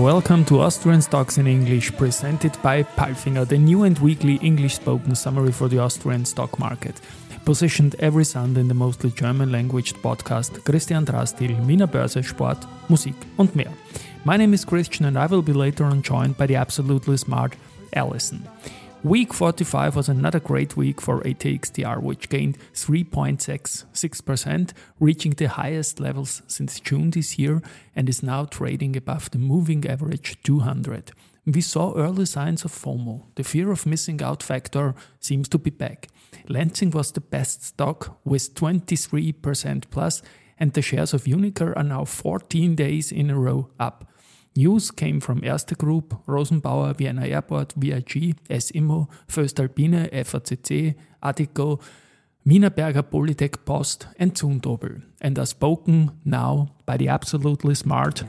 Welcome to Austrian Stocks in English, presented by Palfinger, the new and weekly English spoken summary for the Austrian stock market. Positioned every Sunday in the mostly German language podcast Christian Drastil, Wiener Börse, Sport, Musik und mehr. My name is Christian and I will be later on joined by the absolutely smart Alison. Week 45 was another great week for ATXTR, which gained 3.66%, reaching the highest levels since June this year and is now trading above the moving average 200. We saw early signs of FOMO. The fear of missing out factor seems to be back. Lenzing was the best stock with 23% plus, and the shares of UNIQA are now 14 days in a row up. News came from Erste Group, Rosenbauer, Vienna Airport, VIG, S IMMO, Voestalpine, FACC, Addiko, Wienerberger Polytech Post, and Zumtobel, and are spoken now by the absolutely smart.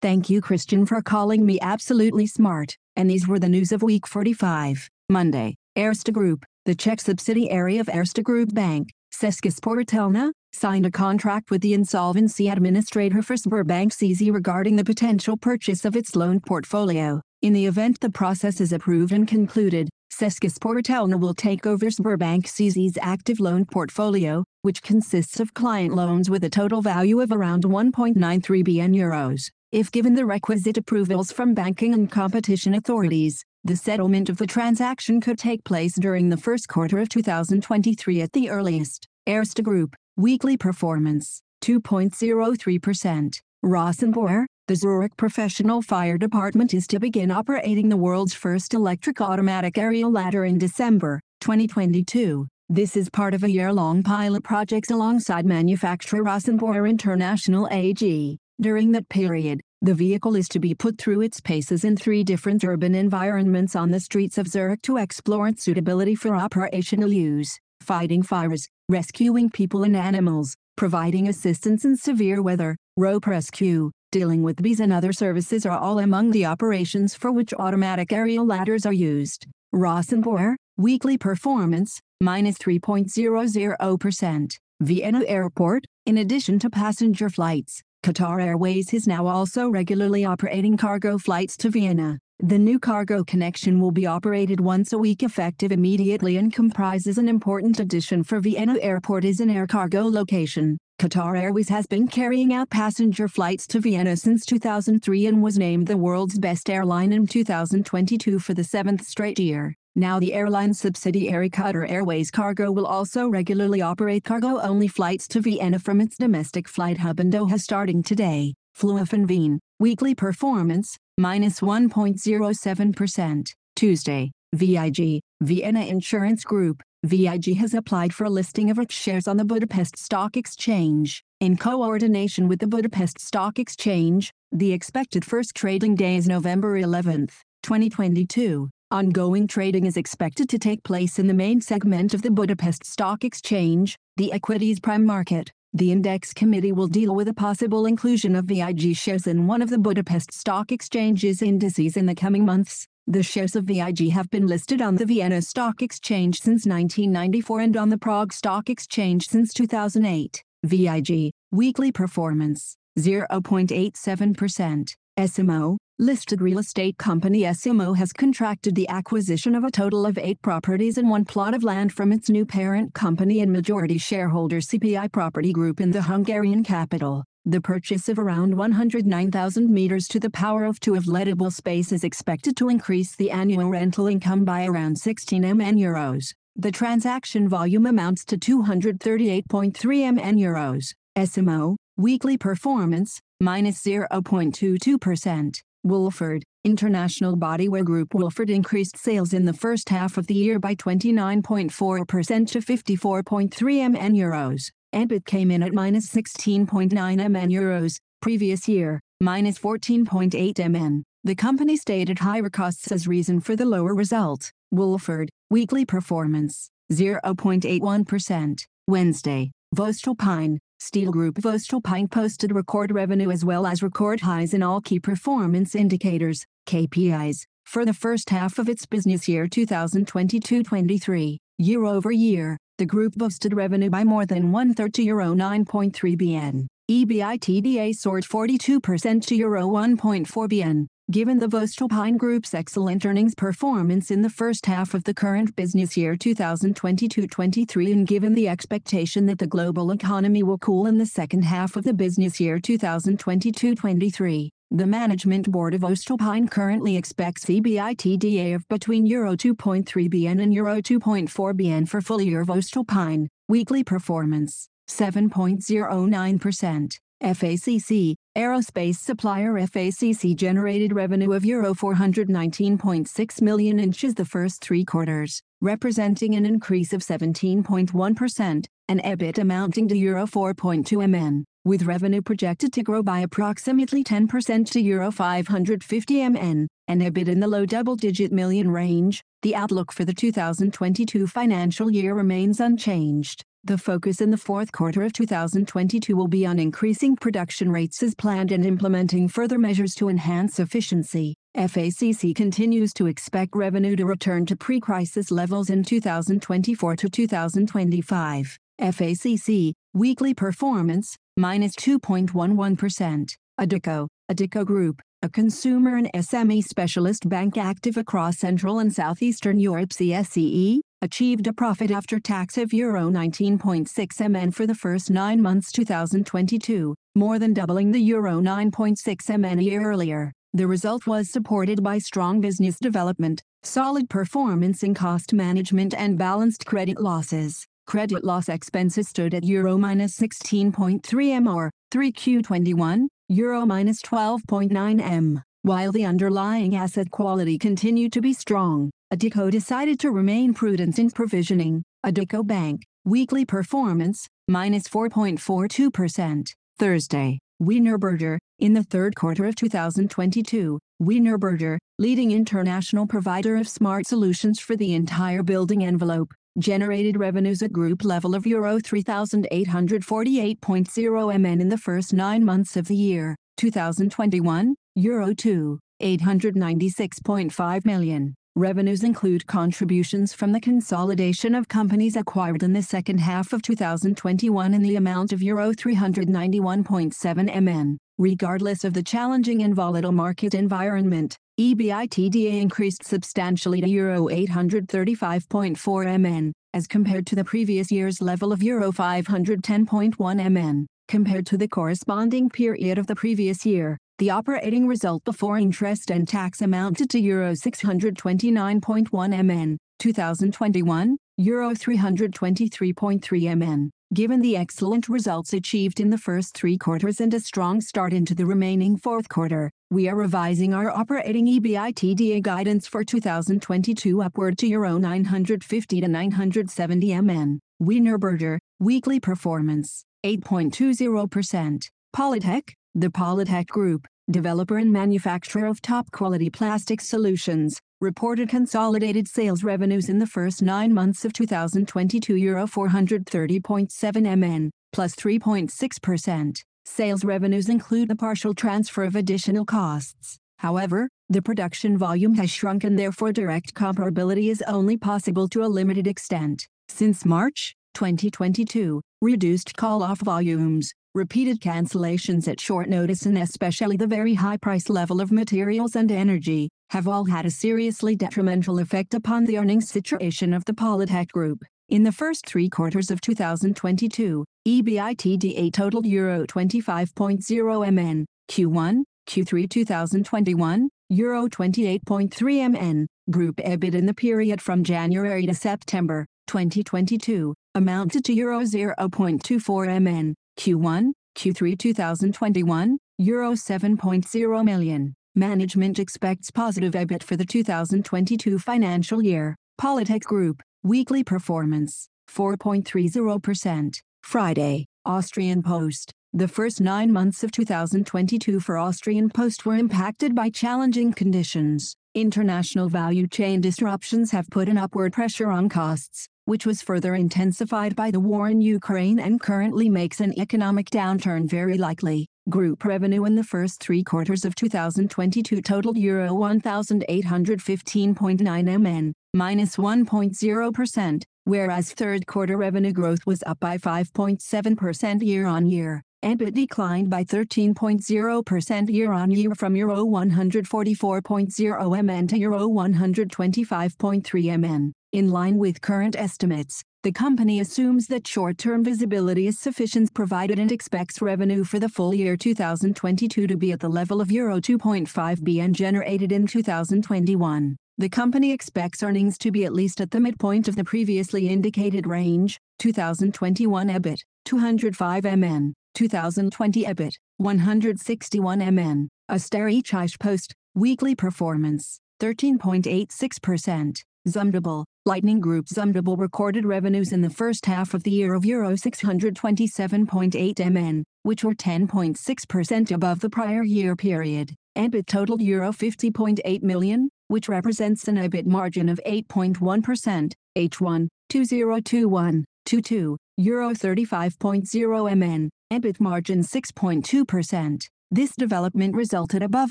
Thank you, Christian, for calling me absolutely smart. And these were the news of week 45, Monday. Erste Group, the Czech subsidiary of Erste Group Bank, Česká Spořitelna, signed a contract with the insolvency administrator for Sberbank CZ regarding the potential purchase of its loan portfolio. In the event the process is approved and concluded, Česká Spořitelna will take over Sberbank CZ's active loan portfolio, which consists of client loans with a total value of around 1.93 billion euros. If given the requisite approvals from banking and competition authorities, the settlement of the transaction could take place during the first quarter of 2023 at the earliest. Erste Group, weekly performance, 2.03%. Rosenbauer, the Zurich Professional Fire Department is to begin operating the world's first electric automatic aerial ladder in December 2022. This is part of a year-long pilot project alongside manufacturer Rosenbauer International AG. During that period, the vehicle is to be put through its paces in three different urban environments on the streets of Zurich to explore its suitability for operational use, fighting fires, rescuing people and animals, providing assistance in severe weather, rope rescue, dealing with bees and other services are all among the operations for which automatic aerial ladders are used. Rosenbauer, weekly performance, minus 3.00%. Vienna Airport, in addition to passenger flights, Qatar Airways is now also regularly operating cargo flights to Vienna. The new cargo connection will be operated once a week effective immediately and comprises an important addition for Vienna Airport as an air cargo location. Qatar Airways has been carrying out passenger flights to Vienna since 2003 and was named the world's best airline in 2022 for the seventh straight year. Now the airline subsidiary Qatar Airways Cargo will also regularly operate cargo-only flights to Vienna from its domestic flight hub in Doha starting today. Wien, weekly performance, minus 1.07%. Tuesday, VIG, Vienna Insurance Group, VIG has applied for a listing of its shares on the Budapest Stock Exchange. In coordination with the Budapest Stock Exchange, the expected first trading day is November 11, 2022. Ongoing trading is expected to take place in the main segment of the Budapest Stock Exchange, the equities prime market. The index committee will deal with a possible inclusion of VIG shares in one of the Budapest Stock Exchange's indices in the coming months. The shares of VIG have been listed on the Vienna Stock Exchange since 1994 and on the Prague Stock Exchange since 2008. VIG, weekly performance, 0.87%. S IMMO, listed real estate company S IMMO has contracted the acquisition of a total of eight properties and one plot of land from its new parent company and majority shareholder CPI Property Group in the Hungarian capital. The purchase of around 109,000 meters to the power of two of lettable space is expected to increase the annual rental income by around 16 MN euros. The transaction volume amounts to 238.3 MN euros. S IMMO, weekly performance, minus 0.22%. Wolford, International Bodywear Group Wolford increased sales in the first half of the year by 29.4% to 54.3 MN euros. EBIT came in at minus 16.9 MN euros, previous year, minus 14.8 MN. The company stated higher costs as reason for the lower result. Wolford, weekly performance, 0.81%. Wednesday, Voestalpine, Steel Group Voestalpine posted record revenue as well as record highs in all key performance indicators, KPIs, for the first half of its business year 2022-23. Year over year, the group boosted revenue by more than one-third to Euro 9.3 billion. EBITDA soared 42% to Euro 1.4 bn. Given the voestalpine Group's excellent earnings performance in the first half of the current business year 2022-23 and given the expectation that the global economy will cool in the second half of the business year 2022-23, the management board of voestalpine currently expects EBITDA of between Euro 2.3 bn and Euro 2.4 bn for full year voestalpine. Weekly performance 7.09%. FACC, aerospace supplier FACC generated revenue of Euro 419.6 million inches the first three quarters, representing an increase of 17.1%, and EBIT amounting to Euro 4.2 mn, with revenue projected to grow by approximately 10% to Euro 550 mn, and EBIT in the low double-digit million range, the outlook for the 2022 financial year remains unchanged. The focus in the fourth quarter of 2022 will be on increasing production rates as planned and implementing further measures to enhance efficiency. FACC continues to expect revenue to return to pre-crisis levels in 2024 to 2025. FACC, weekly performance, minus 2.11%. Addiko, Addiko Group, a consumer and SME specialist bank active across Central and Southeastern Europe CSEE, achieved a profit after tax of Euro 19.6 mn for the first nine months 2022, more than doubling the Euro 9.6 mn a year earlier. The result was supported by strong business development, solid performance in cost management and balanced credit losses. Credit loss expenses stood at Euro minus 16.3 m or 3Q21, Euro minus 12.9 m, while the underlying asset quality continued to be strong. Addiko decided to remain prudent in provisioning. Addiko Bank, weekly performance, minus 4.42%. Thursday, Wienerberger, in the third quarter of 2022, Wienerberger, leading international provider of smart solutions for the entire building envelope, generated revenues at group level of Euro 3,848.0 mn in the first nine months of the year, 2021, Euro 2, 896.5 million. Revenues include contributions from the consolidation of companies acquired in the second half of 2021 in the amount of Euro 391.7 mn. Regardless of the challenging and volatile market environment, EBITDA increased substantially to Euro 835.4 mn, as compared to the previous year's level of Euro 510.1 mn. Compared to the corresponding period of the previous year, the operating result before interest and tax amounted to Euro 629.1 mn, 2021, Euro 323.3 mn. Given the excellent results achieved in the first three quarters and a strong start into the remaining fourth quarter, we are revising our operating EBITDA guidance for 2022 upward to Euro 950 to 970 mn. Wienerberger, weekly performance, 8.20%. Polytech, the Polytech Group, developer and manufacturer of top-quality plastic solutions, reported consolidated sales revenues in the first nine months of 2022 Euro 430.7 mn, plus 3.6%. Sales revenues include the partial transfer of additional costs. However, the production volume has shrunk and therefore direct comparability is only possible to a limited extent. Since March 2022, reduced call-off volumes, repeated cancellations at short notice and especially the very high price level of materials and energy, have all had a seriously detrimental effect upon the earnings situation of the Polytech Group. In the first three quarters of 2022, EBITDA totaled Euro 25.0 mn, Q1, Q3 2021, Euro 28.3 mn. Group EBIT in the period from January to September 2022 amounted to Euro 0.24 mn, Q1, Q3 2021, Euro 7.0 million. Management expects positive EBIT for the 2022 financial year. Polytech Group, weekly performance, 4.30%. Friday, Austrian Post. The first nine months of 2022 for Austrian Post were impacted by challenging conditions. International value chain disruptions have put an upward pressure on costs, which was further intensified by the war in Ukraine and currently makes an economic downturn very likely. Group revenue in the first three quarters of 2022 totaled Euro 1,815.9 mn, minus 1.0%, whereas third quarter revenue growth was up by 5.7% year on year. EBIT declined by 13.0% year-on-year from euro 144.0 mn to euro 125.3 mn. In line with current estimates, the company assumes that short-term visibility is sufficient provided and expects revenue for the full year 2022 to be at the level of euro 2.5 bn generated in 2021. The company expects earnings to be at least at the midpoint of the previously indicated range, 2021 EBIT, 205 mn, 2020 EBIT, 161 mn. Asterix Post, weekly performance, 13.86%. Zumtobel, Lightning Group Zumtobel recorded revenues in the first half of the year of Euro 627.8 mn, which were 10.6% above the prior year period. EBIT totaled Euro 50.8 million, which represents an EBIT margin of 8.1%, H1, 2021, 22, Euro 35.0 mn, EBIT margin 6.2%. This development resulted above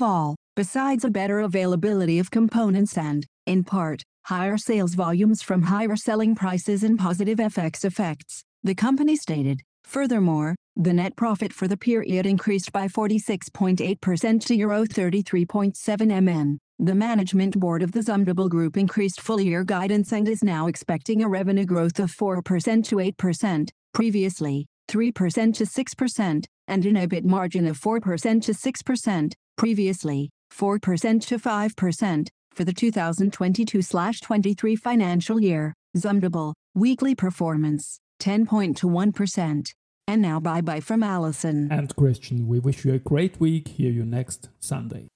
all, besides a better availability of components and, in part, higher sales volumes from higher selling prices and positive FX effects, the company stated. Furthermore, the net profit for the period increased by 46.8% to Euro 33.7 mn. The management board of the Zumtobel Group increased full-year guidance and is now expecting a revenue growth of 4% to 8%, previously 3% to 6%, and an EBIT margin of 4% to 6%, previously 4% to 5% for the 2022/23 financial year. Zumtobel, weekly performance, 10.1%. And now bye-bye from Allison. And Christian, we wish you a great week. Hear you next Sunday.